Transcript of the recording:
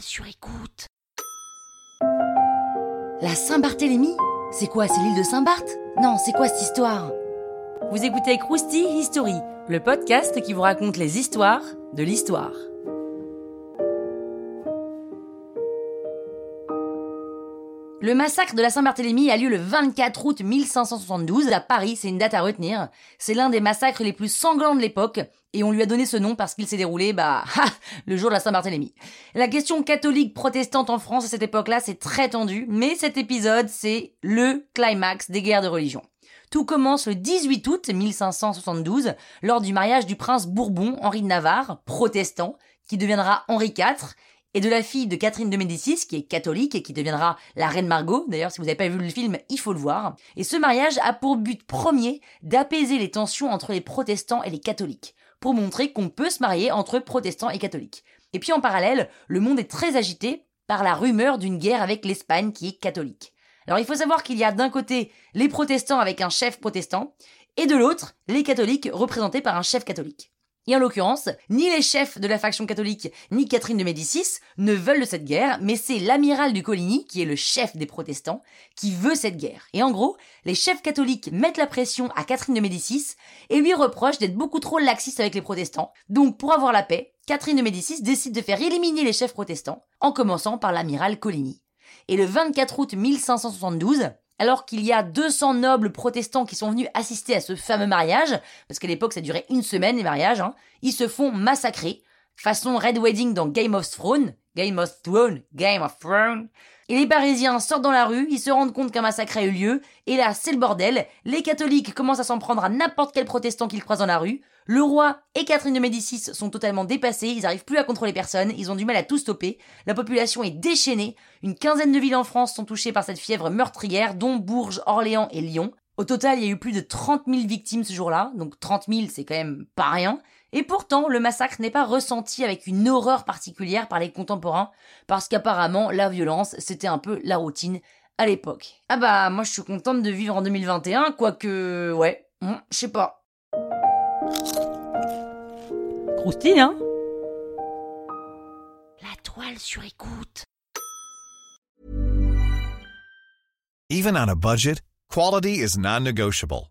sur écoute. La Saint-Barthélemy? C'est quoi, c'est l'île de Saint-Barth? Non, c'est quoi cette histoire? Vous écoutez Krusty History, le podcast qui vous raconte les histoires de l'histoire. Le massacre de la Saint-Barthélemy a lieu le 24 août 1572 à Paris, c'est une date à retenir. C'est l'un des massacres les plus sanglants de l'époque, et on lui a donné ce nom parce qu'il s'est déroulé, bah, le jour de la Saint-Barthélemy. La question catholique-protestante en France à cette époque-là, c'est très tendu, mais cet épisode, c'est le climax des guerres de religion. Tout commence le 18 août 1572, lors du mariage du prince Bourbon, Henri de Navarre, protestant, qui deviendra Henri IV, et de la fille de Catherine de Médicis, qui est catholique et qui deviendra la reine Margot. D'ailleurs, si vous n'avez pas vu le film, il faut le voir. Et ce mariage a pour but premier d'apaiser les tensions entre les protestants et les catholiques, pour montrer qu'on peut se marier entre protestants et catholiques. Et puis en parallèle, le monde est très agité par la rumeur d'une guerre avec l'Espagne qui est catholique. Alors il faut savoir qu'il y a d'un côté les protestants avec un chef protestant, et de l'autre les catholiques représentés par un chef catholique. Et en l'occurrence, ni les chefs de la faction catholique, ni Catherine de Médicis ne veulent de cette guerre, mais c'est l'amiral du Coligny, qui est le chef des protestants, qui veut cette guerre. Et en gros, les chefs catholiques mettent la pression à Catherine de Médicis et lui reprochent d'être beaucoup trop laxiste avec les protestants. Donc, pour avoir la paix, Catherine de Médicis décide de faire éliminer les chefs protestants, en commençant par l'amiral Coligny. Et le 24 août 1572, alors qu'il y a 200 nobles protestants qui sont venus assister à ce fameux mariage, parce qu'à l'époque ça durait une semaine les mariages, hein, ils se font massacrer, façon Red Wedding dans Game of Thrones, Game of Thrones, Game of Thrones. Et les Parisiens sortent dans la rue, ils se rendent compte qu'un massacre a eu lieu, et là c'est le bordel, les catholiques commencent à s'en prendre à n'importe quel protestant qu'ils croisent dans la rue, le roi et Catherine de Médicis sont totalement dépassés, ils n'arrivent plus à contrôler personne, ils ont du mal à tout stopper, la population est déchaînée, une quinzaine de villes en France sont touchées par cette fièvre meurtrière, dont Bourges, Orléans et Lyon. Au total, il y a eu plus de 30 000 victimes ce jour-là, donc 30 000 c'est quand même pas rien. Et pourtant, le massacre n'est pas ressenti avec une horreur particulière par les contemporains, parce qu'apparemment, la violence, c'était un peu la routine à l'époque. Ah bah, moi je suis contente de vivre en 2021, quoique, ouais, hmm, je sais pas. Croustille, hein? La toile sur écoute. Even on a budget, quality is non-negotiable.